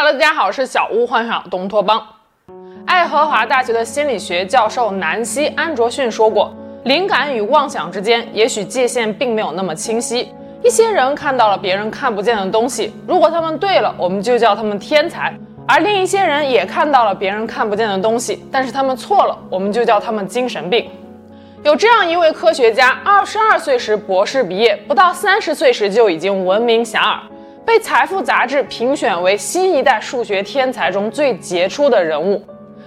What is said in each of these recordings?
Hello，大家好，是小屋幻想东托邦。爱荷华大学的心理学教授南希·安卓逊说过，灵感与妄想之间，也许界限并没有那么清晰。一些人看到了别人看不见的东西，如果他们对了，我们就叫他们天才；而另一些人也看到了别人看不见的东西，但是他们错了，我们就叫他们精神病。有这样一位科学家，二十二岁时博士毕业，不到三十岁时就已经闻名遐迩，被《财富》杂志评选为新一代数学天才中最杰出的人物。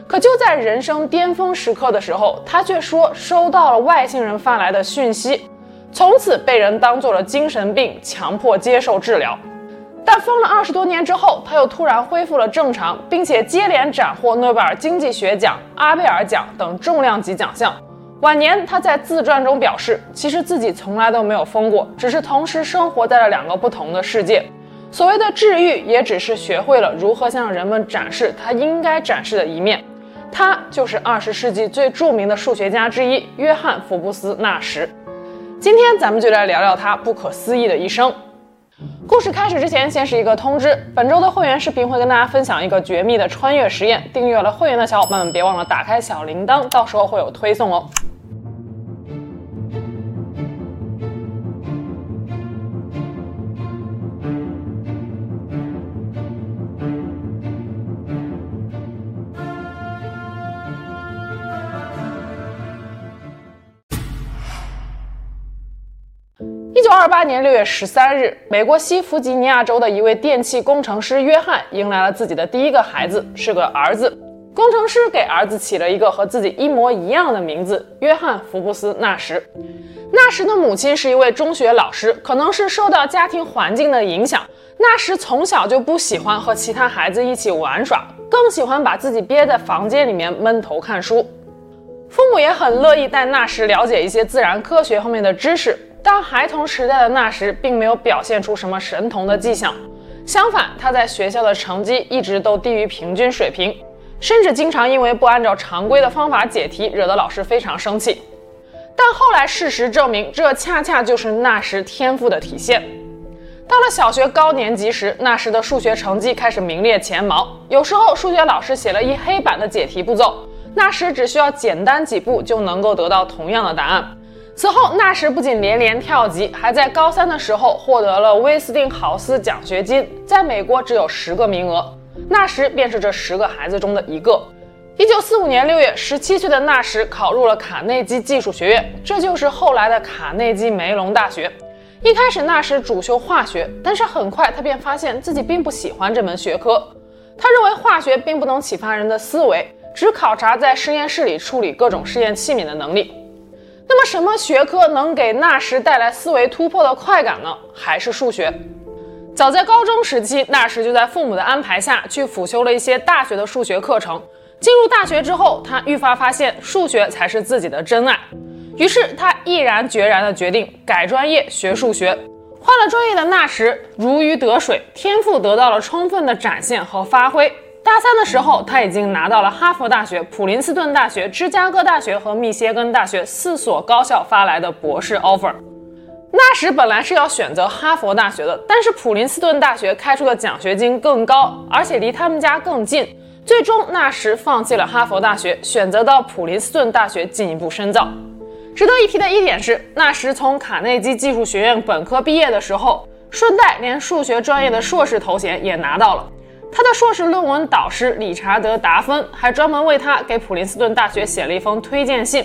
可就在人生巅峰时刻的时候，他却说收到了外星人发来的讯息，从此被人当做了精神病，强迫接受治疗。但疯了二十多年之后，他又突然恢复了正常，并且接连斩获诺贝尔经济学奖、阿贝尔奖等重量级奖项。晚年，他在自传中表示，其实自己从来都没有疯过，只是同时生活在了两个不同的世界。所谓的治愈，也只是学会了如何向人们展示他应该展示的一面。他就是二十世纪最著名的数学家之一——约翰·福布斯·纳什。今天，咱们就来聊聊他不可思议的一生。故事开始之前，先是一个通知：本周的会员视频会跟大家分享一个绝密的穿越实验。订阅了会员的小伙伴们，别忘了打开小铃铛，到时候会有推送哦。二八年六月十三日，美国西弗吉尼亚州的一位电气工程师约翰迎来了自己的第一个孩子，是个儿子。工程师给儿子起了一个和自己一模一样的名字——约翰·福布斯·纳什。纳什的母亲是一位中学老师，可能是受到家庭环境的影响，纳什从小就不喜欢和其他孩子一起玩耍，更喜欢把自己憋在房间里面闷头看书。父母也很乐意带纳什了解一些自然科学方面的知识。当孩童时代的纳什并没有表现出什么神童的迹象，相反，他在学校的成绩一直都低于平均水平，甚至经常因为不按照常规的方法解题，惹得老师非常生气。但后来事实证明，这恰恰就是纳什天赋的体现。到了小学高年级时，纳什的数学成绩开始名列前茅，有时候数学老师写了一黑板的解题步骤，纳什只需要简单几步就能够得到同样的答案。此后，纳什不仅连连跳级，还在高三的时候获得了威斯汀豪斯奖学金。在美国只有十个名额，纳什便是这十个孩子中的一个。一九四五年六月，十七岁的纳什考入了卡内基技术学院，这就是后来的卡内基梅隆大学。一开始，纳什主修化学，但是很快他便发现自己并不喜欢这门学科。他认为化学并不能启发人的思维，只考察在实验室里处理各种实验器皿的能力。那么，什么学科能给纳什带来思维突破的快感呢？还是数学？早在高中时期，纳什就在父母的安排下去辅修了一些大学的数学课程。进入大学之后，他愈发发现数学才是自己的真爱。于是，他毅然决然地决定改专业学数学。换了专业的纳什如鱼得水，天赋得到了充分的展现和发挥。大三的时候，他已经拿到了哈佛大学、普林斯顿大学、芝加哥大学和密歇根大学四所高校发来的博士 offer。纳什本来是要选择哈佛大学的，但是普林斯顿大学开出的奖学金更高，而且离他们家更近。最终，纳什放弃了哈佛大学，选择到普林斯顿大学进一步深造。值得一提的一点是，纳什从卡内基技术学院本科毕业的时候，顺带连数学专业的硕士头衔也拿到了。他的硕士论文导师理查德·达芬还专门为他给普林斯顿大学写了一封推荐信。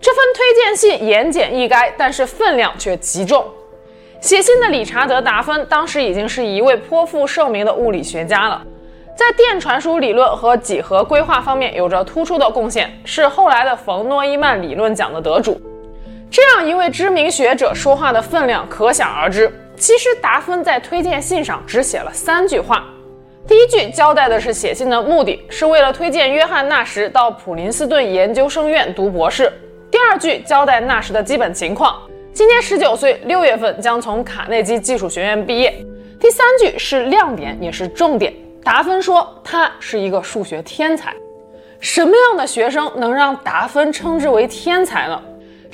这份推荐信言简意赅，但是分量却极重。写信的理查德·达芬当时已经是一位颇负盛名的物理学家了，在电传输理论和几何规划方面有着突出的贡献，是后来的冯诺依曼理论奖的得主。这样一位知名学者说话的分量可想而知。其实达芬在推荐信上只写了三句话。第一句交代的是写信的目的，是为了推荐约翰·纳什到普林斯顿研究生院读博士。第二句交代纳什的基本情况，今年十九岁，六月份将从卡内基技术学院毕业。第三句是亮点，也是重点。达芬说他是一个数学天才。什么样的学生能让达芬称之为天才呢？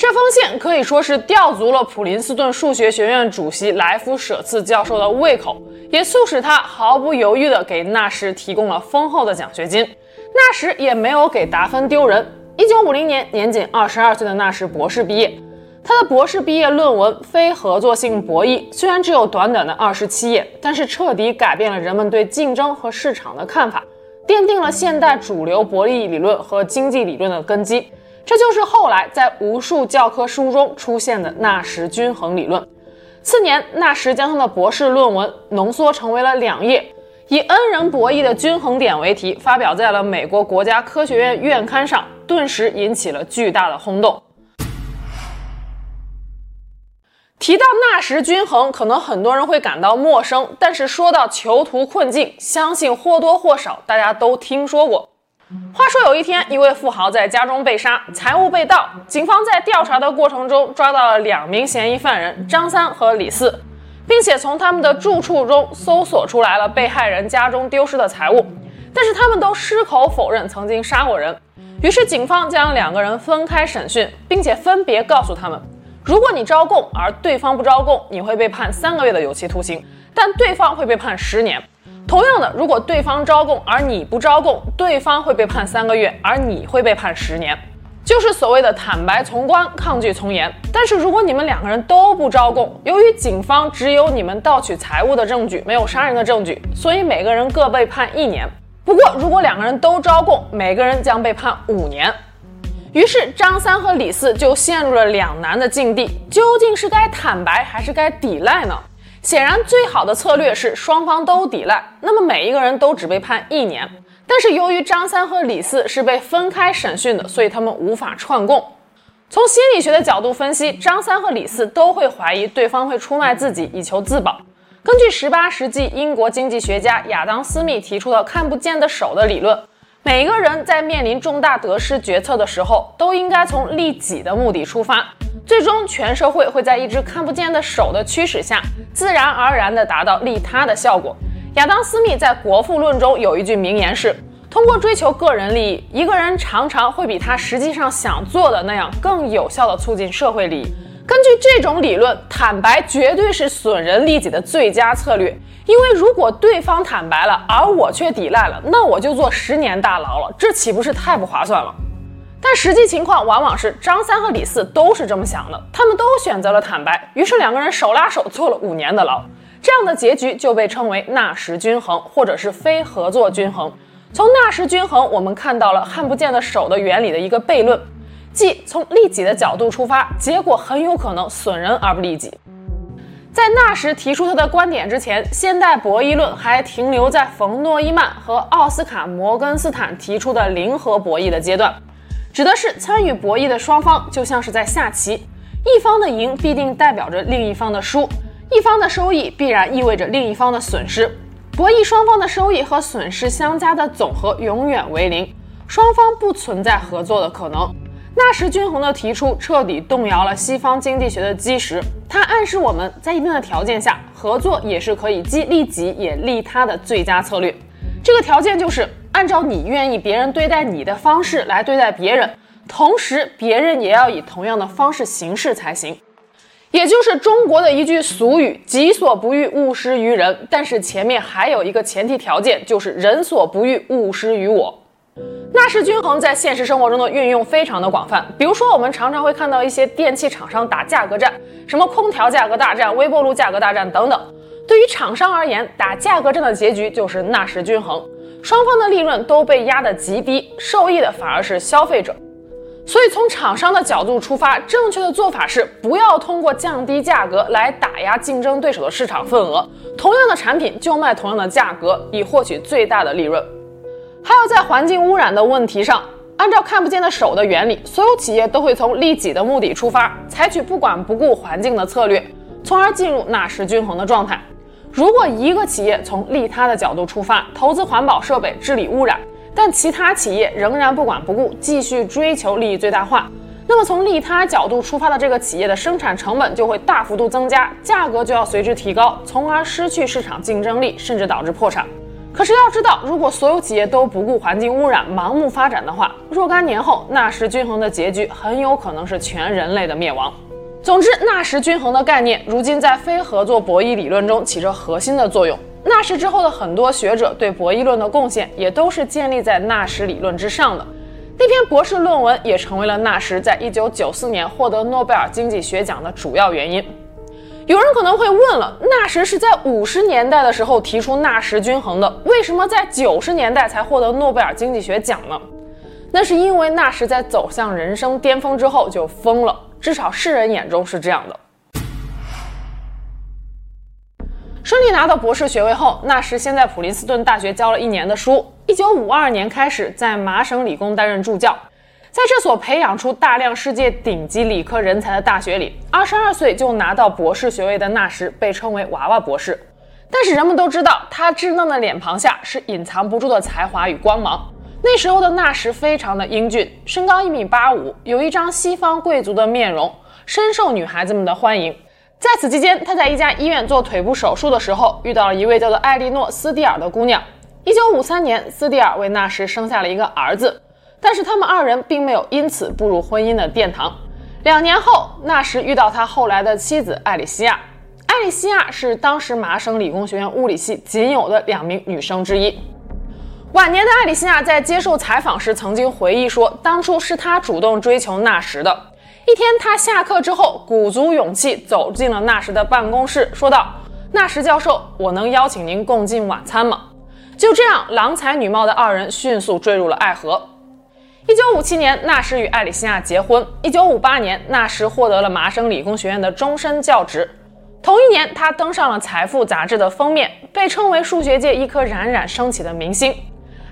这封信可以说是吊足了普林斯顿数学学院主席莱夫舍茨教授的胃口，也促使他毫不犹豫地给纳什提供了丰厚的奖学金。纳什也没有给达芬丢人。一九五零年，年仅二十二岁的纳什博士毕业。他的博士毕业论文《非合作性博弈》虽然只有短短的二十七页，但是彻底改变了人们对竞争和市场的看法，奠定了现代主流博弈理论和经济理论的根基。这就是后来在无数教科书中出现的纳什均衡理论。次年，纳什将他的博士论文浓缩成为了两页，以 N 人博弈的均衡点为题，发表在了美国国家科学院院刊上，顿时引起了巨大的轰动。提到纳什均衡，可能很多人会感到陌生，但是说到囚徒困境，相信或多或少大家都听说过。话说有一天，一位富豪在家中被杀，财物被盗。警方在调查的过程中抓到了两名嫌疑犯人张三和李四，并且从他们的住处中搜索出来了被害人家中丢失的财物，但是他们都矢口否认曾经杀过人。于是警方将两个人分开审讯，并且分别告诉他们：如果你招供而对方不招供，你会被判三个月的有期徒刑，但对方会被判十年。同样的，如果对方招供而你不招供，对方会被判三个月，而你会被判十年，就是所谓的坦白从宽，抗拒从严。但是如果你们两个人都不招供，由于警方只有你们盗取财物的证据，没有杀人的证据，所以每个人各被判一年。不过如果两个人都招供，每个人将被判五年。于是张三和李四就陷入了两难的境地，究竟是该坦白还是该抵赖呢？显然，最好的策略是双方都抵赖，那么每一个人都只被判一年。但是由于张三和李四是被分开审讯的，所以他们无法串供。从心理学的角度分析，张三和李四都会怀疑对方会出卖自己以求自保。根据18世纪英国经济学家亚当·斯密提出的“看不见的手”的理论，每个人在面临重大得失决策的时候，都应该从利己的目的出发。最终，全社会会在一只看不见的手的驱使下，自然而然地达到利他的效果。亚当·斯密在《国富论》中有一句名言是：“通过追求个人利益，一个人常常会比他实际上想做的那样更有效地促进社会利益。”根据这种理论，坦白绝对是损人利己的最佳策略。因为如果对方坦白了，而我却抵赖了，那我就坐十年大牢了，这岂不是太不划算了？但实际情况往往是张三和李四都是这么想的，他们都选择了坦白，于是两个人手拉手坐了五年的牢。这样的结局就被称为纳什均衡，或者是非合作均衡。从纳什均衡，我们看到了看不见的手的原理的一个悖论，即从利己的角度出发，结果很有可能损人而不利己。在纳什提出他的观点之前，现代博弈论还停留在冯诺依曼和奥斯卡·摩根斯坦提出的零和博弈的阶段。指的是参与博弈的双方就像是在下棋，一方的赢必定代表着另一方的输，一方的收益必然意味着另一方的损失。博弈双方的收益和损失相加的总和永远为零，双方不存在合作的可能。纳什均衡的提出彻底动摇了西方经济学的基石，它暗示我们在一定的条件下，合作也是可以既利己也利他的最佳策略。这个条件就是。按照你愿意别人对待你的方式来对待别人，同时别人也要以同样的方式行事才行。也就是中国的一句俗语：“己所不欲，勿施于人。”但是前面还有一个前提条件，就是“人所不欲，勿施于我”。纳什均衡在现实生活中的运用非常的广泛，比如说我们常常会看到一些电器厂商打价格战，什么空调价格大战、微波炉价格大战等等。对于厂商而言，打价格战的结局就是纳什均衡。双方的利润都被压得极低，受益的反而是消费者。所以从厂商的角度出发，正确的做法是不要通过降低价格来打压竞争对手的市场份额，同样的产品就卖同样的价格，以获取最大的利润。还有在环境污染的问题上，按照看不见的手的原理，所有企业都会从利己的目的出发，采取不管不顾环境的策略，从而进入纳什均衡的状态。如果一个企业从利他的角度出发，投资环保设备治理污染，但其他企业仍然不管不顾，继续追求利益最大化，那么从利他角度出发的这个企业的生产成本就会大幅度增加，价格就要随之提高，从而失去市场竞争力，甚至导致破产。可是要知道，如果所有企业都不顾环境污染、盲目发展的话，若干年后纳什均衡的结局很有可能是全人类的灭亡。总之，纳什均衡的概念如今在非合作博弈理论中起着核心的作用。纳什之后的很多学者对博弈论的贡献也都是建立在纳什理论之上的。那篇博士论文也成为了纳什在一九九四年获得诺贝尔经济学奖的主要原因。有人可能会问了，纳什是在五十年代的时候提出纳什均衡的，为什么在九十年代才获得诺贝尔经济学奖呢？那是因为纳什在走向人生巅峰之后就疯了。至少世人眼中是这样的。顺利拿到博士学位后，纳什先在普林斯顿大学教了一年的书。一九五二年开始在麻省理工担任助教。在这所培养出大量世界顶级理科人才的大学里，二十二岁就拿到博士学位的纳什被称为“娃娃博士”。但是人们都知道，他稚嫩的脸庞下是隐藏不住的才华与光芒。那时候的纳什非常的英俊，身高一米八五，有一张西方贵族的面容，深受女孩子们的欢迎。在此期间，他在一家医院做腿部手术的时候，遇到了一位叫做艾莉诺·斯蒂尔的姑娘。一九五三年，斯蒂尔为纳什生下了一个儿子，但是他们二人并没有因此步入婚姻的殿堂。两年后，纳什遇到他后来的妻子艾里西亚。艾里西亚是当时麻省理工学院物理系仅有的两名女生之一。晚年的艾里西亚在接受采访时曾经回忆说，当初是她主动追求纳什的。一天，她下课之后，鼓足勇气走进了纳什的办公室，说道：“纳什教授，我能邀请您共进晚餐吗？”就这样，郎才女貌的二人迅速坠入了爱河。一九五七年，纳什与艾里西亚结婚。一九五八年，纳什获得了麻省理工学院的终身教职。同一年，他登上了《财富》杂志的封面，被称为数学界一颗冉冉升起的明星。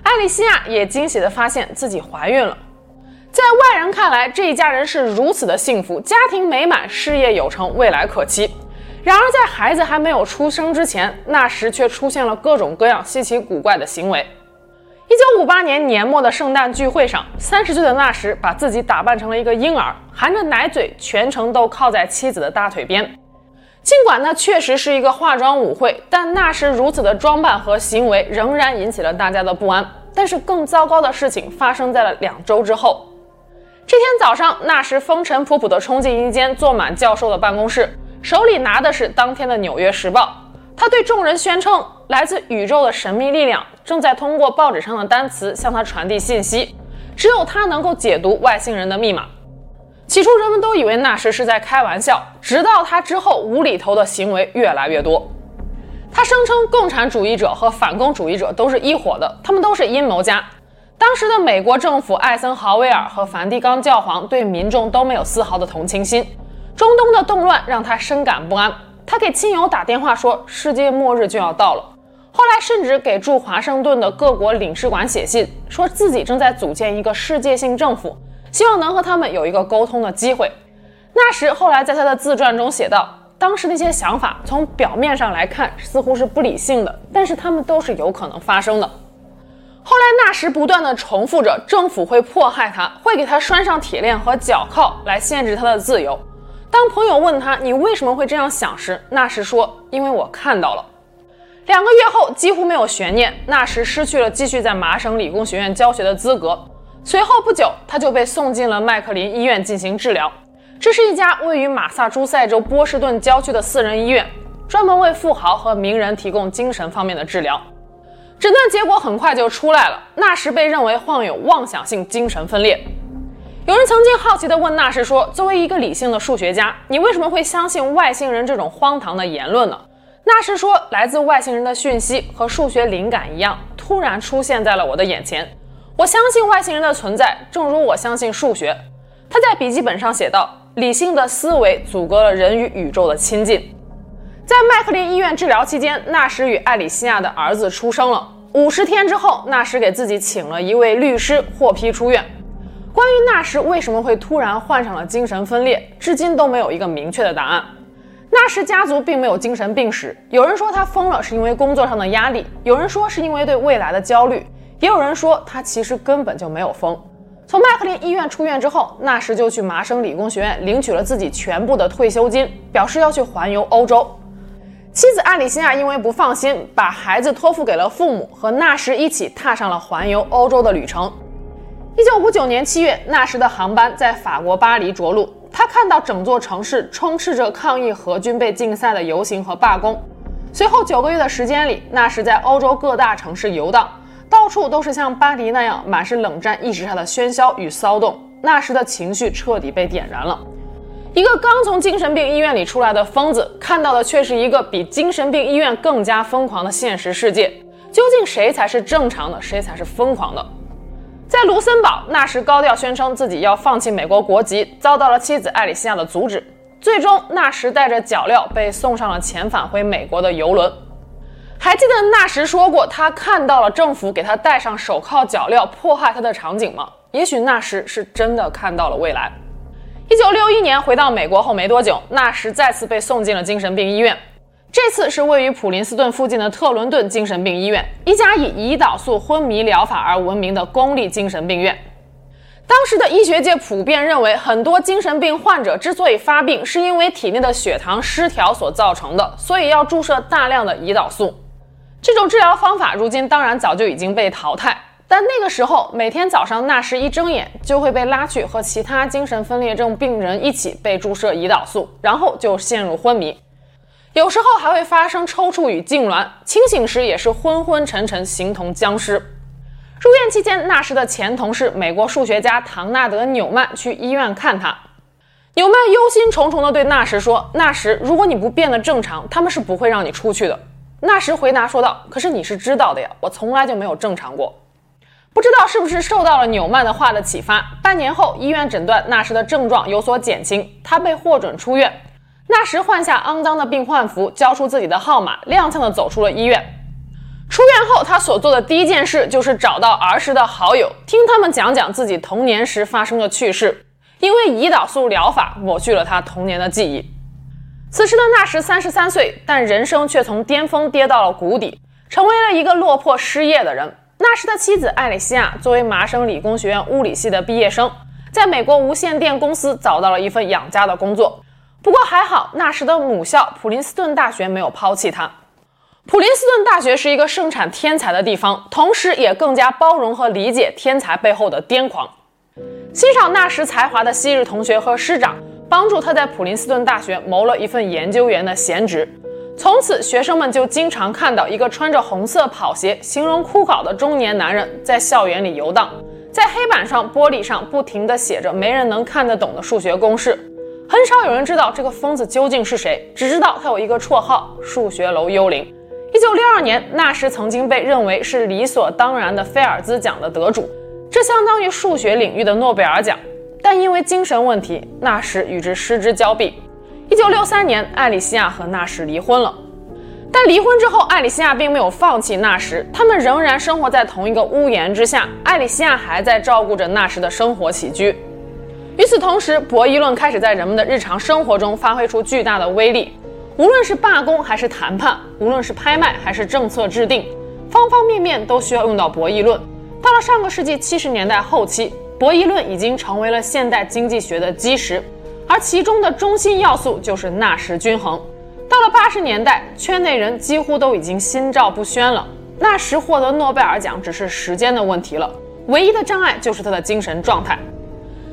艾莉西亚也惊喜地发现自己怀孕了。在外人看来，这一家人是如此的幸福，家庭美满，事业有成，未来可期。然而，在孩子还没有出生之前，纳什却出现了各种各样稀奇古怪的行为。一九五八年年末的圣诞聚会上，三十岁的纳什把自己打扮成了一个婴儿，含着奶嘴，全程都靠在妻子的大腿边。尽管那确实是一个化妆舞会，但纳什如此的装扮和行为仍然引起了大家的不安。但是更糟糕的事情发生在了两周之后。这天早上，纳什风尘仆仆地冲进一间坐满教授的办公室，手里拿的是当天的《纽约时报》。他对众人宣称，来自宇宙的神秘力量正在通过报纸上的单词向他传递信息，只有他能够解读外星人的密码。起初，人们都以为纳什是在开玩笑，直到他之后无厘头的行为越来越多。他声称共产主义者和反共主义者都是一伙的，他们都是阴谋家。当时的美国政府艾森豪威尔和梵蒂冈教皇对民众都没有丝毫的同情心。中东的动乱让他深感不安，他给亲友打电话说世界末日就要到了。后来甚至给驻华盛顿的各国领事馆写信，说自己正在组建一个世界性政府，希望能和他们有一个沟通的机会。纳什后来在他的自传中写道。当时那些想法从表面上来看似乎是不理性的，但是他们都是有可能发生的。后来纳什不断地重复着，政府会迫害他，会给他拴上铁链和脚铐来限制他的自由。当朋友问他你为什么会这样想时，纳什说：“因为我看到了。”两个月后，几乎没有悬念，纳什失去了继续在麻省理工学院教学的资格。随后不久，他就被送进了麦克林医院进行治疗。这是一家位于马萨诸塞州波士顿郊区的私人医院，专门为富豪和名人提供精神方面的治疗。诊断结果很快就出来了，纳什被认为患有妄想性精神分裂。有人曾经好奇地问纳什说：“作为一个理性的数学家，你为什么会相信外星人这种荒唐的言论呢？”纳什说：“来自外星人的讯息和数学灵感一样，突然出现在了我的眼前。我相信外星人的存在，正如我相信数学。”他在笔记本上写道。理性的思维阻隔了人与宇宙的亲近。在麦克林医院治疗期间，纳什与艾里西亚的儿子出生了。五十天之后，纳什给自己请了一位律师，获批出院。关于纳什为什么会突然患上了精神分裂，至今都没有一个明确的答案。纳什家族并没有精神病史，有人说他疯了是因为工作上的压力，有人说是因为对未来的焦虑，也有人说他其实根本就没有疯。从麦克林医院出院之后，纳什就去麻省理工学院领取了自己全部的退休金，表示要去环游欧洲。妻子艾里西亚因为不放心，把孩子托付给了父母，和纳什一起踏上了环游欧洲的旅程。一九五九年七月，纳什的航班在法国巴黎着陆。他看到整座城市充斥着抗议核军备竞赛的游行和罢工。随后九个月的时间里，纳什在欧洲各大城市游荡，到处都是像巴黎那样满是冷战意识下的喧嚣与骚动。纳什的情绪彻底被点燃了。一个刚从精神病医院里出来的疯子，看到的却是一个比精神病医院更加疯狂的现实世界。究竟谁才是正常的，谁才是疯狂的？在卢森堡，纳什高调宣称自己要放弃美国国籍，遭到了妻子艾里西亚的阻止。最终，纳什带着脚镣被送上了遣返回美国的游轮。还记得纳什说过他看到了政府给他戴上手铐脚镣迫害他的场景吗？也许纳什是真的看到了未来。一九六一年回到美国后没多久，纳什再次被送进了精神病医院。这次是位于普林斯顿附近的特伦顿精神病医院，一家以胰岛素昏迷疗法而闻名的公立精神病院。当时的医学界普遍认为，很多精神病患者之所以发病，是因为体内的血糖失调所造成的，所以要注射大量的胰岛素。这种治疗方法如今当然早就已经被淘汰，但那个时候，每天早上纳什一睁眼就会被拉去和其他精神分裂症病人一起被注射胰岛素，然后就陷入昏迷。有时候还会发生抽搐与痉挛，清醒时也是昏昏沉沉，形同僵尸。入院期间，纳什的前同事美国数学家唐纳德·纽曼去医院看他。纽曼忧心忡忡地对纳什说：“纳什，如果你不变得正常，他们是不会让你出去的。”纳什回答说道：“可是你是知道的呀，我从来就没有正常过。”不知道是不是受到了纽曼的话的启发，半年后，医院诊断纳什的症状有所减轻，他被获准出院。纳什换下肮脏的病患服，交出自己的号码，踉跄地走出了医院。出院后，他所做的第一件事就是找到儿时的好友，听他们讲讲自己童年时发生的趣事。因为胰岛素疗法抹去了他童年的记忆。此时的纳什三十三岁，但人生却从巅峰跌到了谷底，成为了一个落魄失业的人。纳什的妻子艾里西亚作为麻省理工学院物理系的毕业生，在美国无线电公司找到了一份养家的工作。不过还好，纳什的母校普林斯顿大学没有抛弃他。普林斯顿大学是一个盛产天才的地方，同时也更加包容和理解天才背后的癫狂。欣赏纳什才华的昔日同学和师长帮助他在普林斯顿大学谋了一份研究员的闲职。从此，学生们就经常看到一个穿着红色跑鞋、形容枯槁的中年男人在校园里游荡，在黑板上、玻璃上不停地写着没人能看得懂的数学公式。很少有人知道这个疯子究竟是谁，只知道他有一个绰号“数学楼幽灵”。一九六二年，纳什曾经被认为是理所当然的菲尔兹奖的得主，这相当于数学领域的诺贝尔奖。但因为精神问题，纳什与之失之交臂。一九六三年，艾里西亚和纳什离婚了。但离婚之后，艾里西亚并没有放弃纳什，他们仍然生活在同一个屋檐之下。艾里西亚还在照顾着纳什的生活起居。与此同时，博弈论开始在人们的日常生活中发挥出巨大的威力。无论是罢工还是谈判，无论是拍卖还是政策制定，方方面面都需要用到博弈论。到了上个世纪七十年代后期，博弈论已经成为了现代经济学的基石，而其中的中心要素就是纳什均衡。到了八十年代，圈内人几乎都已经心照不宣了，纳什获得诺贝尔奖只是时间的问题了，唯一的障碍就是他的精神状态。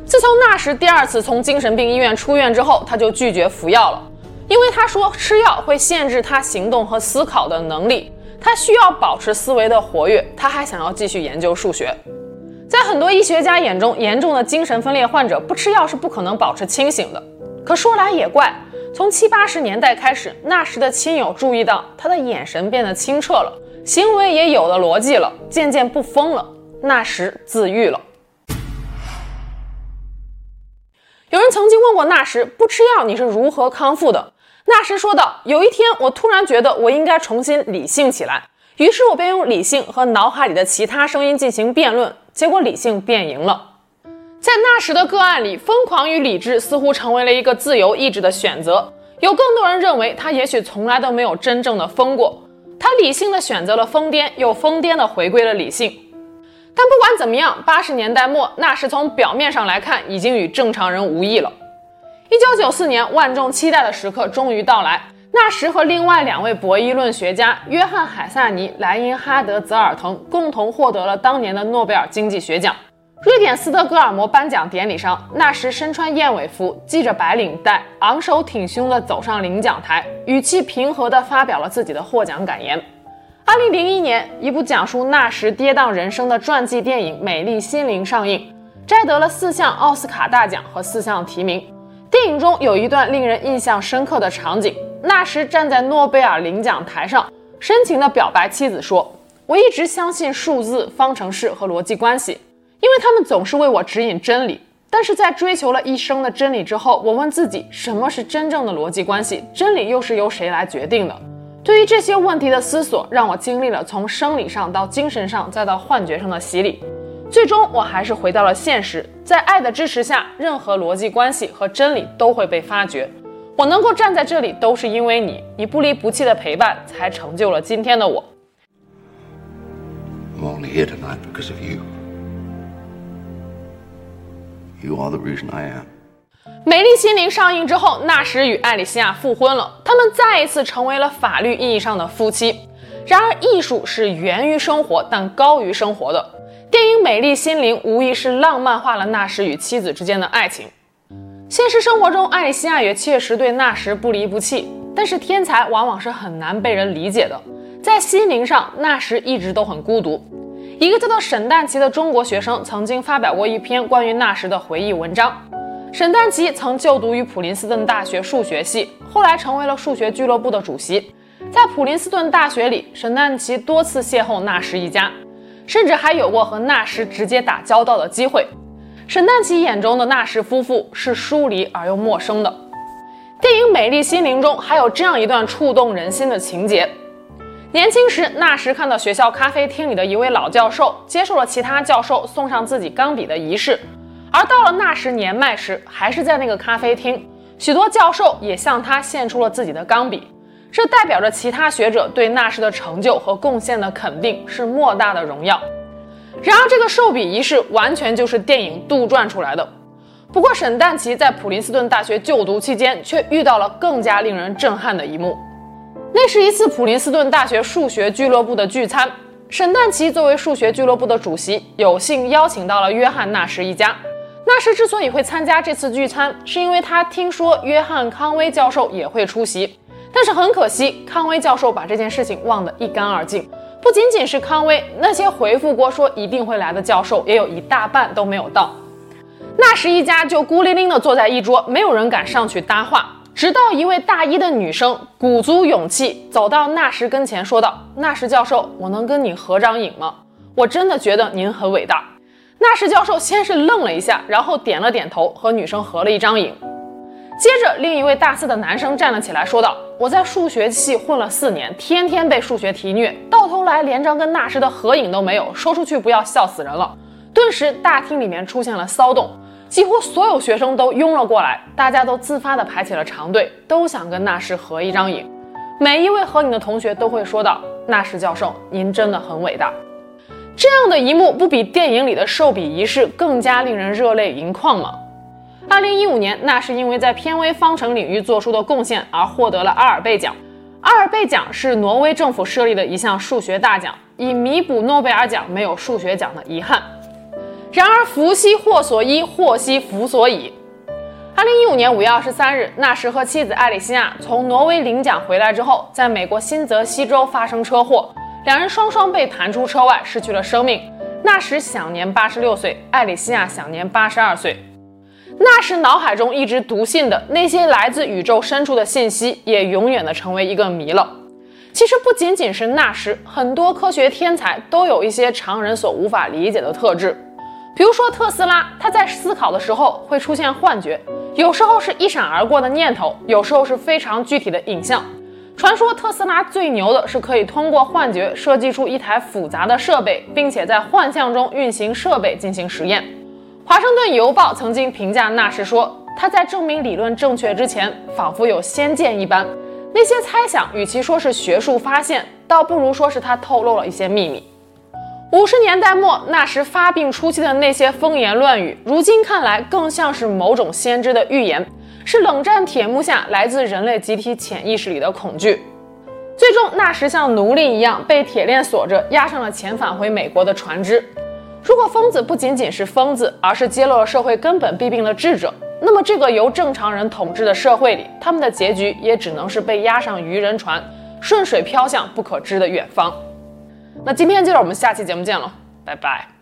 自从纳什第二次从精神病医院出院之后，他就拒绝服药了，因为他说吃药会限制他行动和思考的能力，他需要保持思维的活跃，他还想要继续研究数学。在很多医学家眼中，严重的精神分裂患者不吃药是不可能保持清醒的。可说来也怪，从七八十年代开始，纳什的亲友注意到他的眼神变得清澈了，行为也有了逻辑了，渐渐不疯了。纳什自愈了。有人曾经问过纳什，不吃药你是如何康复的？纳什说道：“有一天，我突然觉得我应该重新理性起来，于是我便用理性和脑海里的其他声音进行辩论，结果理性辩赢了。”在那时的个案里，疯狂与理智似乎成为了一个自由意志的选择。有更多人认为他也许从来都没有真正的疯过，他理性的选择了疯癫，又疯癫的回归了理性。但不管怎么样，八十年代末，纳什从表面上来看已经与正常人无异了。一九九四年，万众期待的时刻终于到来，纳什和另外两位博弈论学家约翰·海萨尼、莱因哈德·泽尔滕共同获得了当年的诺贝尔经济学奖。瑞典斯德哥尔摩颁奖典礼上，纳什身穿燕尾服，系着白领带，昂首挺胸地走上领奖台，语气平和地发表了自己的获奖感言。二零零一年，一部讲述纳什跌宕人生的传记电影《美丽心灵》上映，摘得了四项奥斯卡大奖和四项提名。电影中有一段令人印象深刻的场景。那时站在诺贝尔领奖台上，深情地表白妻子说：“我一直相信数字、方程式和逻辑关系，因为他们总是为我指引真理。但是在追求了一生的真理之后，我问自己，什么是真正的逻辑关系？真理又是由谁来决定的？对于这些问题的思索，让我经历了从生理上到精神上，再到幻觉上的洗礼。最终，我还是回到了现实，在爱的支持下，任何逻辑关系和真理都会被发掘。”我能够站在这里，都是因为你，你不离不弃的陪伴，才成就了今天的我。I'm only here tonight because of you. You are the reason I am. 美丽心灵上映之后，纳什与艾里西亚复婚了，他们再一次成为了法律意义上的夫妻。然而，艺术是源于生活，但高于生活的。电影《美丽心灵》无疑是浪漫化了纳什与妻子之间的爱情。现实生活中，艾莉西亚也确实对纳什不离不弃。但是天才往往是很难被人理解的，在心灵上，纳什一直都很孤独。一个叫做沈旦奇的中国学生曾经发表过一篇关于纳什的回忆文章。沈旦奇曾就读于普林斯顿大学数学系，后来成为了数学俱乐部的主席。在普林斯顿大学里，沈旦奇多次邂逅纳什一家，甚至还有过和纳什直接打交道的机会。沈旦奇眼中的纳什夫妇是疏离而又陌生的。电影《美丽心灵》中还有这样一段触动人心的情节：年轻时，纳什看到学校咖啡厅里的一位老教授接受了其他教授送上自己钢笔的仪式，而到了纳什年迈时，还是在那个咖啡厅，许多教授也向他献出了自己的钢笔，这代表着其他学者对纳什的成就和贡献的肯定，是莫大的荣耀。然而，这个授笔仪式完全就是电影杜撰出来的。不过，沈旦奇在普林斯顿大学就读期间，却遇到了更加令人震撼的一幕。那是一次普林斯顿大学数学俱乐部的聚餐，沈旦奇作为数学俱乐部的主席，有幸邀请到了约翰·纳什一家。纳什之所以会参加这次聚餐，是因为他听说约翰·康威教授也会出席。但是很可惜，康威教授把这件事情忘得一干二净。不仅仅是康威，那些回复过说一定会来的教授，也有一大半都没有到。纳什一家就孤零零地坐在一桌，没有人敢上去搭话。直到一位大一的女生鼓足勇气走到纳什跟前，说道：“纳什教授，我能跟你合张影吗？我真的觉得您很伟大。”纳什教授先是愣了一下，然后点了点头，和女生合了一张影。接着，另一位大四的男生站了起来，说道：“我在数学系混了四年，天天被数学题虐，到头来连张跟纳什的合影都没有。说出去不要笑死人了。”顿时，大厅里面出现了骚动，几乎所有学生都拥了过来，大家都自发地排起了长队，都想跟纳什合一张影。每一位合影的同学都会说道：“纳什教授，您真的很伟大。”这样的一幕，不比电影里的授笔仪式更加令人热泪盈眶吗？二零一五年，纳什因为在偏微方程领域做出的贡献而获得了阿尔贝奖。阿尔贝奖是挪威政府设立的一项数学大奖，以弥补诺贝尔奖没有数学奖的遗憾。然而，福兮祸所依，祸兮福所倚。二零一五年五月二十三日，纳什和妻子艾里西亚从挪威领奖回来之后，在美国新泽西州发生车祸，两人双双被弹出车外，失去了生命。纳什享年八十六岁，艾里西亚享年八十二岁。那时脑海中一直笃信的那些来自宇宙深处的信息，也永远的成为一个谜了。其实不仅仅是纳什，很多科学天才都有一些常人所无法理解的特质。比如说特斯拉，他在思考的时候会出现幻觉，有时候是一闪而过的念头，有时候是非常具体的影像。传说特斯拉最牛的是可以通过幻觉设计出一台复杂的设备，并且在幻象中运行设备进行实验。华盛顿邮报曾经评价纳什说：“他在证明理论正确之前，仿佛有先见一般。那些猜想，与其说是学术发现，倒不如说是他透露了一些秘密。”五十年代末，纳什发病初期的那些风言乱语，如今看来更像是某种先知的预言，是冷战铁幕下来自人类集体潜意识里的恐惧。最终，纳什像奴隶一样被铁链锁着，押上了遣返回美国的船只。如果疯子不仅仅是疯子，而是揭露了社会根本弊病的智者，那么这个由正常人统治的社会里，他们的结局也只能是被压上渔人船，顺水飘向不可知的远方。那今天就让我们下期节目见了，拜拜。